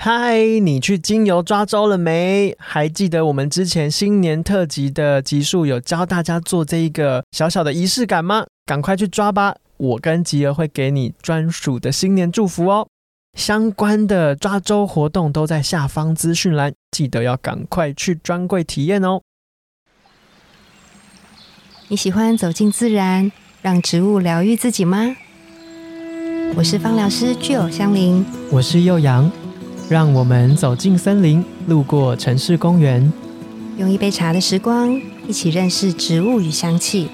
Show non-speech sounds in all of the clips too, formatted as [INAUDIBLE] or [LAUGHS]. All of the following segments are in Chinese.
嗨，你去精油抓周了没？还记得我们之前新年特辑的集数有教大家做这一个小小的仪式感吗？赶快去抓吧！我跟吉儿会给你专属的新年祝福哦。相关的抓周活动都在下方资讯栏，记得要赶快去专柜体验哦。你喜欢走进自然，让植物疗愈自己吗？我是芳疗师具有香林，我是幼阳，让我们走进森林，路过城市公园，用一杯茶的时光，一起认识植物与香气，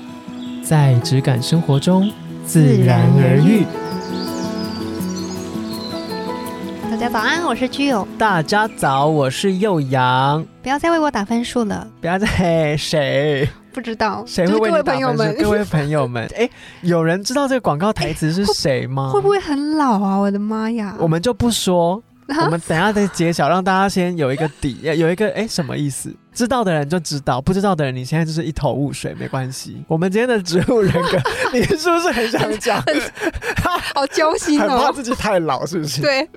在质感生活中自然而愈。大家早安，我是居友。大家早，我是幼阳。不要再为我打分数了，不要再 [LAUGHS] 谁不知道谁会为你打就是各位朋友们，分数各位朋友们，[LAUGHS] 哎，有人知道这个广告台词是谁吗？会不会很老啊？我的妈呀！我们就不说，我们 [LAUGHS] 等一下再揭晓，让大家先有一个底，[LAUGHS] 有一个哎什么意思？知道的人就知道，不知道的人你现在就是一头雾水，没关系。我们今天的植物人格，你是不是很想讲？[LAUGHS] 好揪心很怕哦。自己太老，是不是？。对，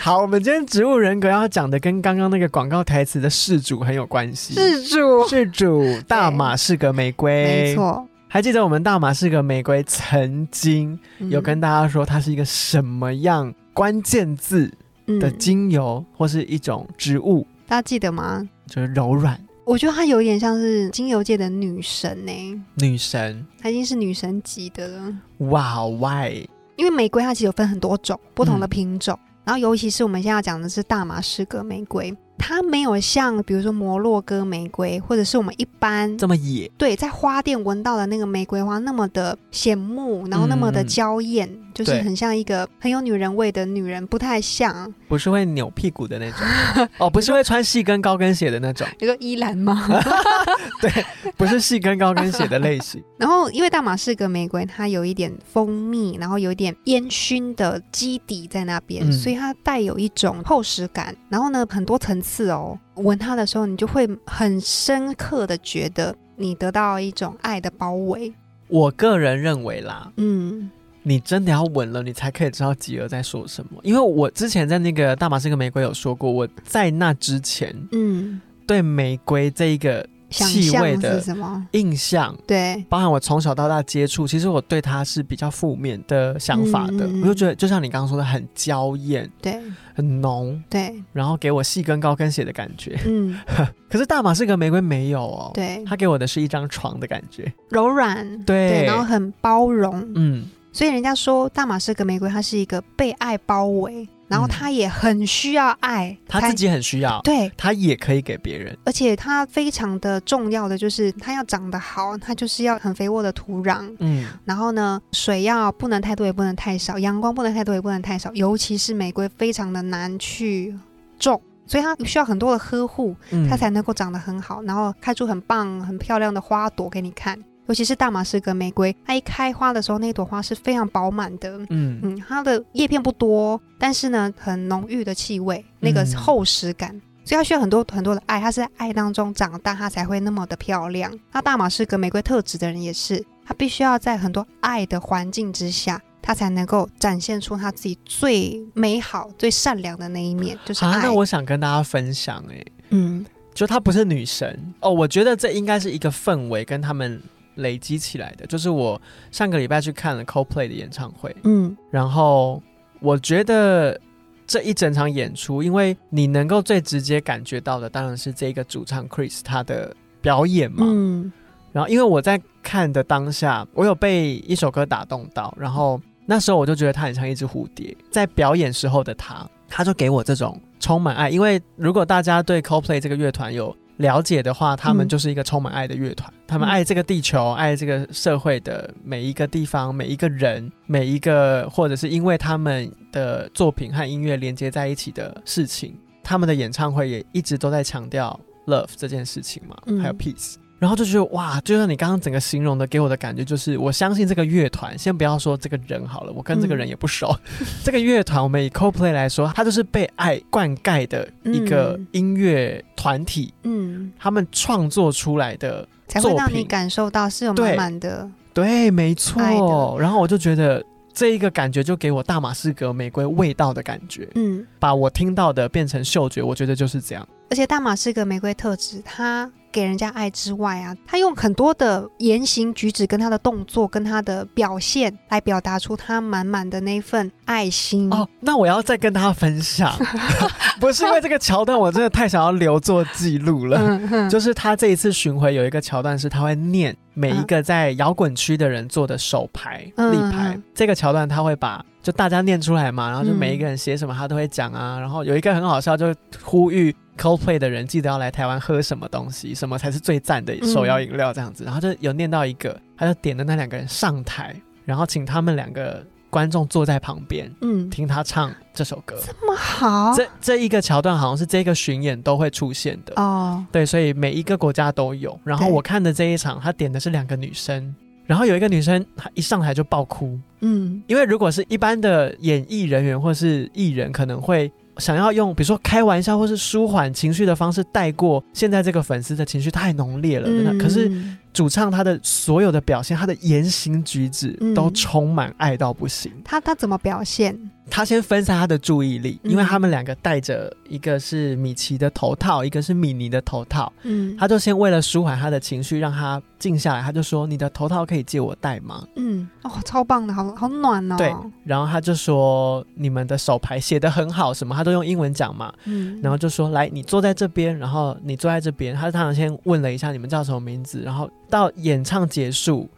好，我们今天植物人格要讲的跟刚刚那个广告台词的事主很有关系。事主，事主大马士革玫瑰，没。错，还记得我们大马士革玫瑰曾经有跟大家说，它是一个什么样关键字嗯的精油，或是一种植物，大家记得吗？就是柔软我觉得她有点像是精油界的女神呢、女神。她已经是女神级的了。哇，why？因为玫瑰它其实有分很多种不同的嗯品种，然后尤其是我们现在要讲的是大马士革玫瑰，它没有像比如说摩洛哥玫瑰，或者是我们一般这么野，对在花店闻到的那个玫瑰花那么的显目，然后那么的嗯娇艳，就是很像一个很有女人味的女人，不太像。不是会扭屁股的那种 [LAUGHS] 哦，不是会穿细跟高跟鞋的那种，[LAUGHS] 你说依兰吗？[LAUGHS] 对不是细跟高跟鞋的类型。然后因为大马士革玫瑰它有一点蜂蜜，然后有一点烟熏的基底在那边，嗯所以它带有一种厚实感。然后呢，很多层次哦，闻它的时候，你就会很深刻的觉得你得到一种爱的包围。我个人认为啦，嗯你真的要闻了，你才可以知道吉儿在说什么。因为我之前在那个大马士革玫瑰有说过，我在那之前嗯，对玫瑰这一个想气味的是什么？印象，对，包含我从小到大接触，其实我对它是比较负面的想法的。我就觉得，就像你刚刚说的，很娇艳、对。很浓，对，然后给我细跟高跟鞋的感觉。嗯，[LAUGHS] 可是大马士革玫瑰没有哦，对，它给我的是一张床的感觉。柔软，对然后很包容，嗯，所以人家说大马士革玫瑰它是一个被爱包围，然后他也很需要爱，才它自己很需要，对。他也可以给别人。而且他非常的重要的就是他要长得好，他就是要很肥沃的土壤，嗯，然后呢，水要不能太多也不能太少，阳光不能太多也不能太少，尤其是玫瑰非常的难去种，所以它需要很多的呵护，嗯它才能够长得很好，然后开出很棒、很漂亮的花朵给你看。尤其是大马士革玫瑰，它一开花的时候，那朵花是非常饱满的。嗯嗯，它的叶片不多，但是呢，很浓郁的气味，那个嗯厚实感，所以它需要很多很多的爱，它是在爱当中长大，它才会那么的漂亮。那大马士革玫瑰特质的人也是，他必须要在很多爱的环境之下，他才能够展现出他自己最美好、最善良的那一面，[LAUGHS] 就是啊，那我想跟大家分享、哎，嗯就她不是女神哦，我觉得这应该是一个氛围跟他们累积起来的。就是我上个礼拜去看了 Coldplay 的演唱会，嗯然后我觉得这一整场演出，因为你能够最直接感觉到的，当然是这个主唱 Chris 他的表演嘛。嗯然后因为我在看的当下，我有被一首歌打动到，然后那时候我就觉得他很像一只蝴蝶，在表演时候的他，他就给我这种充满爱。因为如果大家对 Coldplay 这个乐团有了解的话，他们嗯就是一个充满爱的乐团，他们嗯爱这个地球，爱这个社会的每一个地方、每一个人、每一个，或者是因为他们的作品和音乐连接在一起的事情。他们的演唱会也一直都在强调 love 这件事情嘛，嗯还有 peace。然后就觉得哇，就像你刚刚整个形容的，给我的感觉就是，我相信这个乐团，先不要说这个人好了，我跟这个人也不熟。[LAUGHS] 这个乐团，我们以 Coldplay 来说，它就是被爱灌溉的一个嗯音乐团体，嗯，他们创作出来的，才会让你感受到是有对满满的。对，没爱错。的然后我就觉得这一个感觉就给我大马士革玫瑰味道的感觉，嗯，把我听到的变成嗅觉，我觉得就是这样。而且大马士革玫瑰特质，它给人家爱之外啊，他用很多的言行举止、跟他的动作、跟他的表现来表达出他满满的那份爱心。哦，那我要再跟大家分享，[LAUGHS] 不是因为这个桥段，我真的太想要留作记录了。就是他这一次巡回有一个桥段是他会念每一个在摇滚区的人做的手牌、嗯立牌嗯。这个桥段他会把就大家念出来嘛，然后就嗯每一个人写什么他都会讲啊。然后有一个很好笑，就呼吁 Coldplay 的人记得要来台湾喝什么东西，什么才是最赞的手摇饮料这样子。然后就有念到一个，他就点的那两个人上台，然后请他们两个观众坐在旁边嗯，听他唱这首歌。这么好这这一个桥段好像是这个巡演都会出现的。哦，对，所以每一个国家都有。然后我看的这一场，他点的是两个女生，然后有一个女生她一上台就爆哭，嗯因为如果是一般的演艺人员或是艺人，可能会。想要用比如说开玩笑或是舒缓情绪的方式带过现在这个粉丝的情绪太浓烈了，那可是嗯主唱他的所有的表现，他的言行举止嗯都充满爱到不行。他他怎么表现？他先分散他的注意力，因为嗯他们两个戴着一个是米奇的头套，一个是米妮的头套，嗯，他就先为了舒缓他的情绪，让他静下来，他就说：“你的头套可以借我戴吗？嗯。哦，超棒的，好好暖哦。对，然后他就说：“你们的手牌写的很好，什么？他都用英文讲嘛。”嗯，然后就说：“来，你坐在这边，然后你坐在这边。”他当然先问了一下你们叫什么名字，然后到演唱结束，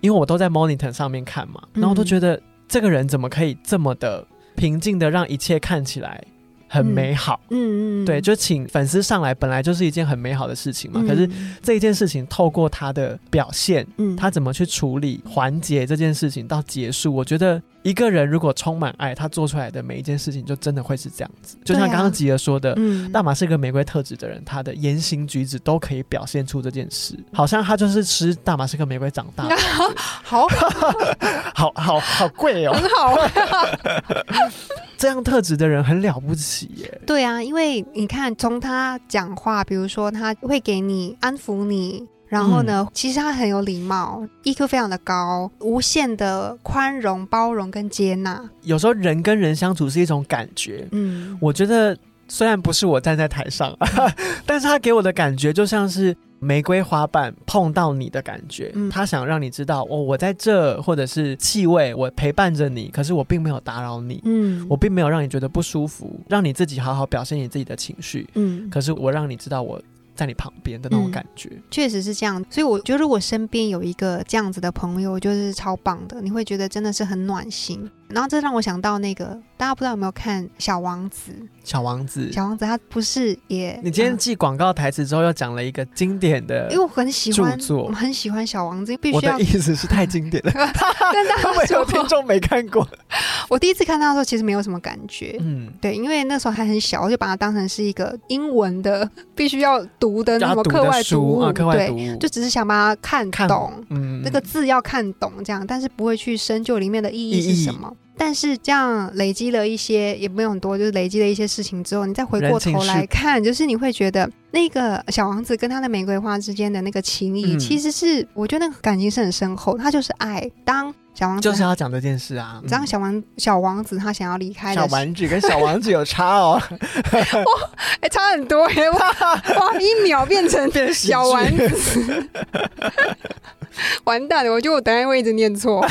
因为我都在 monitor 上面看嘛，然后我都嗯觉得这个人怎么可以这么的平静的让一切看起来。很美好？嗯嗯，对，就请粉丝上来，本来就是一件很美好的事情嘛。可是嗯这一件事情透过他的表现，嗯他怎么去处理缓解这件事情到结束，我觉得一个人如果充满爱，他做出来的每一件事情就真的会是这样子。就像刚刚吉儿说的。嗯大马是个玫瑰特质的人，他的言行举止都可以表现出这件事，好像他就是吃大马是个玫瑰长大的，[LAUGHS] 好 [LAUGHS] 好好好贵哦！很好。[LAUGHS] 这样特质的人很了不起耶。对啊，因为你看，从他讲话，比如说他会给你安抚你，然后呢，嗯其实他很有礼貌，EQ 非常的高，无限的宽容、包容跟接纳。有时候人跟人相处是一种感觉，嗯我觉得虽然不是我站在台上，[LAUGHS] 但是他给我的感觉就像是玫瑰花瓣碰到你的感觉。嗯他想让你知道，哦，我在这，或者是气味，我陪伴着你，可是我并没有打扰你，嗯我并没有让你觉得不舒服，让你自己好好表现你自己的情绪。嗯，可是我让你知道我在你旁边的那种嗯感觉。确实是这样。所以我觉得，如果身边有一个这样子的朋友，就是超棒的，你会觉得真的是很暖心。然后这让我想到那个，大家不知道有没有看《小王子》？小王子，小王子他不是也你今天呃记广告台词之后，又讲了一个经典的因为我很喜欢，我很喜欢小王子，必须要我的意思是太经典了，[LAUGHS] 跟大家 [LAUGHS] 说，有听众没看过。我第一次看到的时候，其实没有什么感觉。嗯，对，因为那时候还很小，我就把它当成是一个英文的 [LAUGHS] 必须要读的什么课外读物，对，就只是想把它看看懂，嗯。那个字要看懂这样，但是不会去深究里面的意义是什么。但是这样累积了一些，也没有很多，就是累积了一些事情之后，你再回过头来看，就是你会觉得那个小王子跟他的玫瑰花之间的那个情谊，嗯其实是我觉得那个感情是很深厚，他就是爱。当小王子就是要讲这件事啊。当小王小王子他想要离开小丸子跟小王子有差哦，[LAUGHS] 哎、差很多哎、哇 [LAUGHS] 哇，一秒变成变喜剧小丸子，[LAUGHS] 完蛋了！我觉得我等下会一直念错。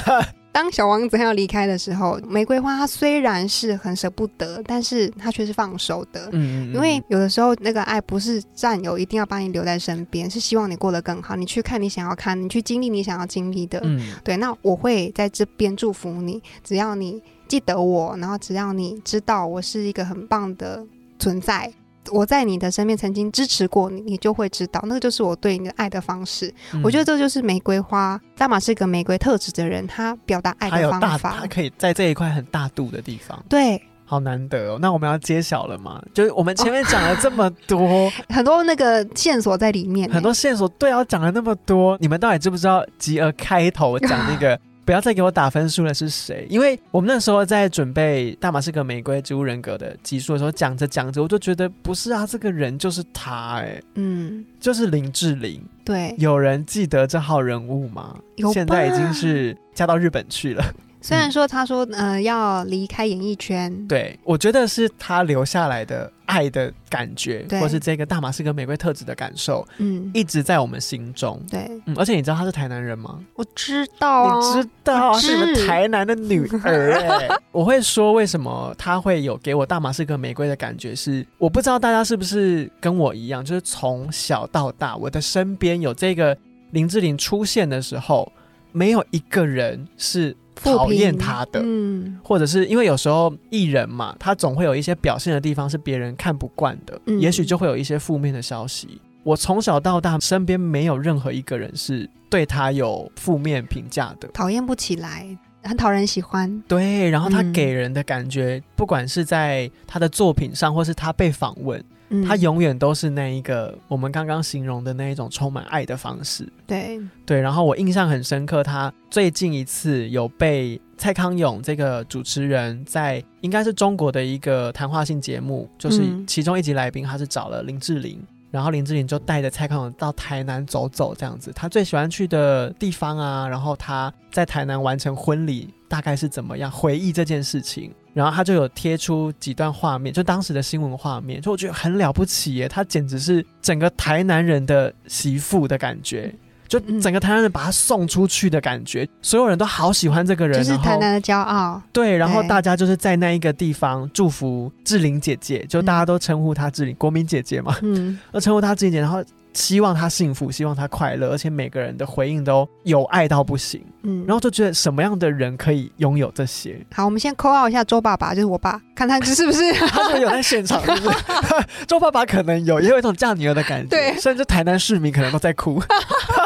当小王子他要离开的时候，玫瑰花它虽然是很舍不得，但是它却是放手的。嗯，嗯因为有的时候那个爱不是占有，一定要把你留在身边，是希望你过得更好。你去看你想要看，你去经历你想要经历的。嗯对，那我会在这边祝福你，只要你记得我，然后只要你知道我是一个很棒的存在，我在你的身边曾经支持过你，你就会知道，那个就是我对你的爱的方式。嗯我觉得这就是玫瑰花，大马是个玫瑰特质的人，他表达爱的方法他。可以在这一块很大度的地方，对，好难得哦。那我们要揭晓了吗？就是我们前面讲了这么多，[LAUGHS] 很多那个线索在里面、很多线索，对啊，讲了那么多，你们到底知不知道吉儿开头讲那个？不要再给我打分数了，是谁？因为我们那时候在准备《大马士革玫瑰植物人格》的集数的时候，讲着讲着，我就觉得不是啊，这个人就是他、哎，嗯，就是林志玲。对，有人记得这号人物吗？现在已经是嫁到日本去了。虽然说他说呃要离开演艺圈，对，我觉得是他留下来的爱的感觉，或是这个大马士革玫瑰特质的感受，嗯，一直在我们心中。对，嗯，而且你知道他是台南人吗？我知道啊，你知道是你们台南的女儿哎、[LAUGHS] 我会说为什么他会有给我大马士革玫瑰的感觉是，我不知道大家是不是跟我一样，就是从小到大，我的身边有这个林志玲出现的时候，没有一个人是负讨厌他的。嗯或者是因为有时候艺人嘛，他总会有一些表现的地方是别人看不惯的，嗯也许就会有一些负面的消息。我从小到大身边没有任何一个人是对他有负面评价的，讨厌不起来，很讨人喜欢，对。然后他嗯给人的感觉，不管是在他的作品上，或是他被访问，嗯，他永远都是那一个我们刚刚形容的那一种充满爱的方式。对，对，然后我印象很深刻，他最近一次有被蔡康永这个主持人在应该是中国的一个谈话性节目，就是嗯。其中一集来宾他是找了林志玲，然后林志玲就带着蔡康永到台南走走，这样子，他最喜欢去的地方啊，然后他在台南完成婚礼大概是怎么样回忆这件事情。然后他就有贴出几段画面，就当时的新闻画面，就我觉得很了不起耶，他简直是整个台南人的媳妇的感觉，就嗯。整个台南人把他送出去的感觉，所有人都好喜欢这个人，就是台南的骄傲，对，然后大家就是在那一个地方祝福志玲姐姐，就大家都称呼她志玲国民姐姐嘛，嗯，都称呼她志玲姐，然后希望她幸福，希望她快乐，而且每个人的回应都有爱到不行，嗯，然后就觉得什么样的人可以拥有这些？好，我们先扣号一下周爸爸，就是我爸，看他是不是？他就有在现场，是不是？[LAUGHS] 周爸爸可能有，也有一种嫁女儿的感觉，对。甚至台南市民可能都在哭。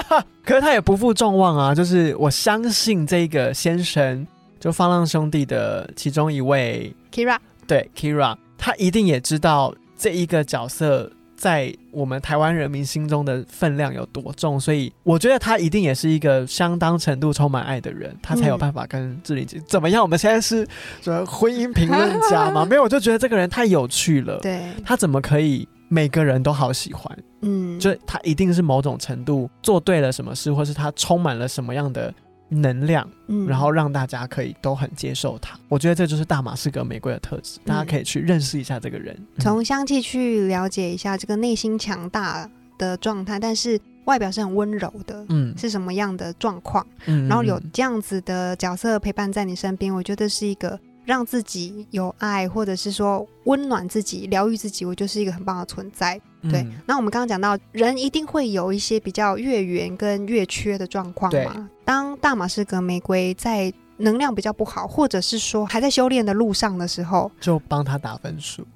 [LAUGHS] 可是他也不负众望啊，就是我相信这个先生，就放浪兄弟的其中一位，Kira，对 Kira，他一定也知道这一个角色。在我们台湾人民心中的分量有多重，所以我觉得他一定也是一个相当程度充满爱的人，他才有嗯办法跟志玲姐、怎么样？我们现在是什么婚姻评论家吗？[LAUGHS] 没有，我就觉得这个人太有趣了。对，他怎么可以每个人都好喜欢？嗯，就他一定是某种程度做对了什么事，或是他充满了什么样的能量，嗯然后让大家可以都很接受他。我觉得这就是大马士革玫瑰的特质，大家可以去认识一下这个人。嗯从香气去了解一下这个内心强大的状态，但是外表是很温柔的，嗯是什么样的状况？嗯然后有这样子的角色陪伴在你身边，我觉得是一个让自己有爱，或者是说温暖自己、疗愈自己，我就是一个很棒的存在。对，嗯那我们刚刚讲到，人一定会有一些比较月圆跟月缺的状况嘛。当大马士革玫瑰在能量比较不好，或者是说还在修炼的路上的时候，就帮他打分数，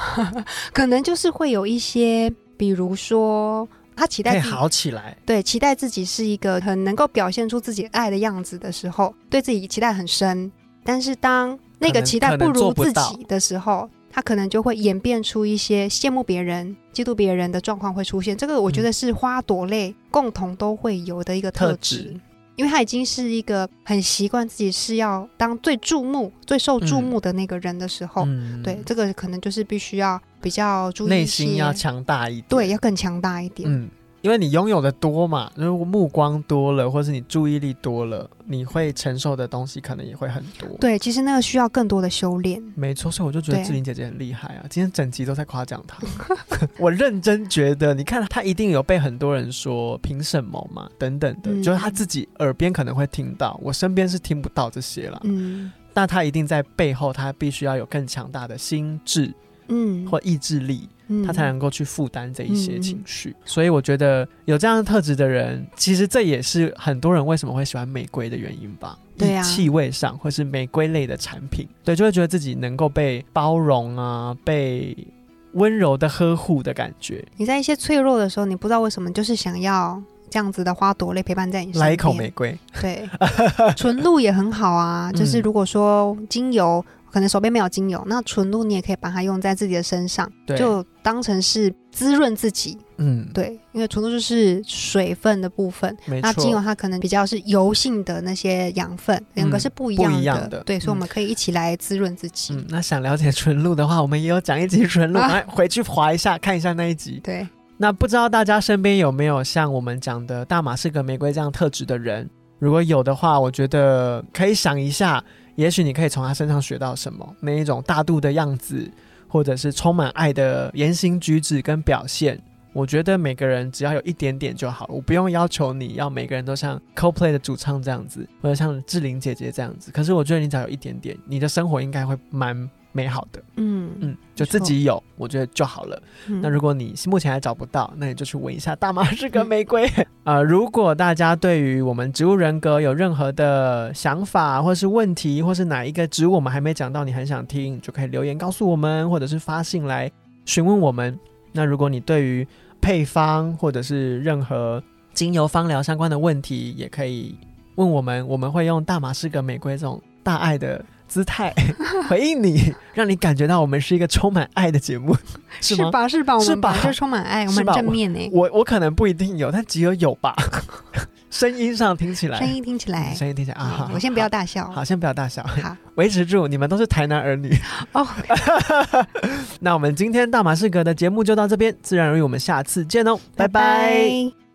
[LAUGHS] 可能就是会有一些，比如说他期待自己好起来。对，期待自己是一个很能够表现出自己爱的样子的时候，对自己期待很深。但是当那个期待不如自己的时候，他可能就会演变出一些羡慕别人、嫉妒别人的状况会出现。这个我觉得是花朵类共同都会有的一个特特质。质因为他已经是一个很习惯自己是要当最注目、最受注目的那个人的时候，嗯对这个可能就是必须要比较注意内心要强大一点。对，要更强大一点。嗯，因为你拥有的多嘛，如果目光多了，或是你注意力多了，你会承受的东西可能也会很多。对，其实那个需要更多的修炼。没错，所以我就觉得志玲姐姐很厉害啊！今天整集都在夸奖她，[LAUGHS] 我认真觉得，你看她一定有被很多人说凭什么嘛，等等的，嗯就是她自己耳边可能会听到，我身边是听不到这些了。嗯但她一定在背后，她必须要有更强大的心智嗯，或意志力，嗯她才能够去负担这一些嗯情绪。所以我觉得有这样的特质的人，其实这也是很多人为什么会喜欢玫瑰的原因吧。对啊气味上或是玫瑰类的产品，对，就会觉得自己能够被包容啊，被温柔的呵护的感觉。你在一些脆弱的时候，你不知道为什么，就是想要这样子的花朵类陪伴在你身边。来一口玫瑰，对，纯露也很好啊。[LAUGHS] 就是嗯如果说精油，可能手边没有精油，那纯露你也可以把它用在自己的身上，对就当成是滋润自己。嗯，对，因为纯露就是水分的部分，那精油。它可能比较是油性的那些养分，两个嗯是不一样的。一样的对，所以我嗯们可以一起来滋润自己。嗯，那想了解纯露的话，我们也有讲一集纯露，啊 [LAUGHS] 来回去划一下，看一下那一集。对，那不知道大家身边有没有像我们讲的大马士革玫瑰这样特质的人？如果有的话，我觉得可以想一下，也许你可以从他身上学到什么，那一种大度的样子，或者是充满爱的言行举止跟表现。我觉得每个人只要有一点点就好了，我不用要求你要每个人都像 CoPlay 的主唱这样子，或者像志玲姐姐这样子。可是我觉得你只要有一点点，你的生活应该会蛮美好的。嗯嗯，就自己有，我觉得就好了。嗯那如果你目前还找不到，那你就去闻一下大马士革玫瑰。啊、[LAUGHS] 如果大家对于我们植物人格有任何的想法，或是问题，或是哪一个植物我们还没讲到，你很想听，就可以留言告诉我们，或者是发信来询问我们。那如果你对于配方或者是任何精油芳疗相关的问题，也可以问我们，我们会用大马士革玫瑰这种大爱的姿态 [LAUGHS] 回应你，让你感觉到我们是一个充满爱的节目，[LAUGHS] 是吗？吧？是吧？我是吧就充满爱，我们是正面呢。我我可能不一定有，但只有有吧。[LAUGHS] 声音上听起来，声音听起来，声音听起来啊，好嗯我先不要大笑。好，先不要大笑，好维持住，你们都是台南儿女。哦，那我们今天大马士革的节目就到这边，自然而然我们下次见哦，拜拜拜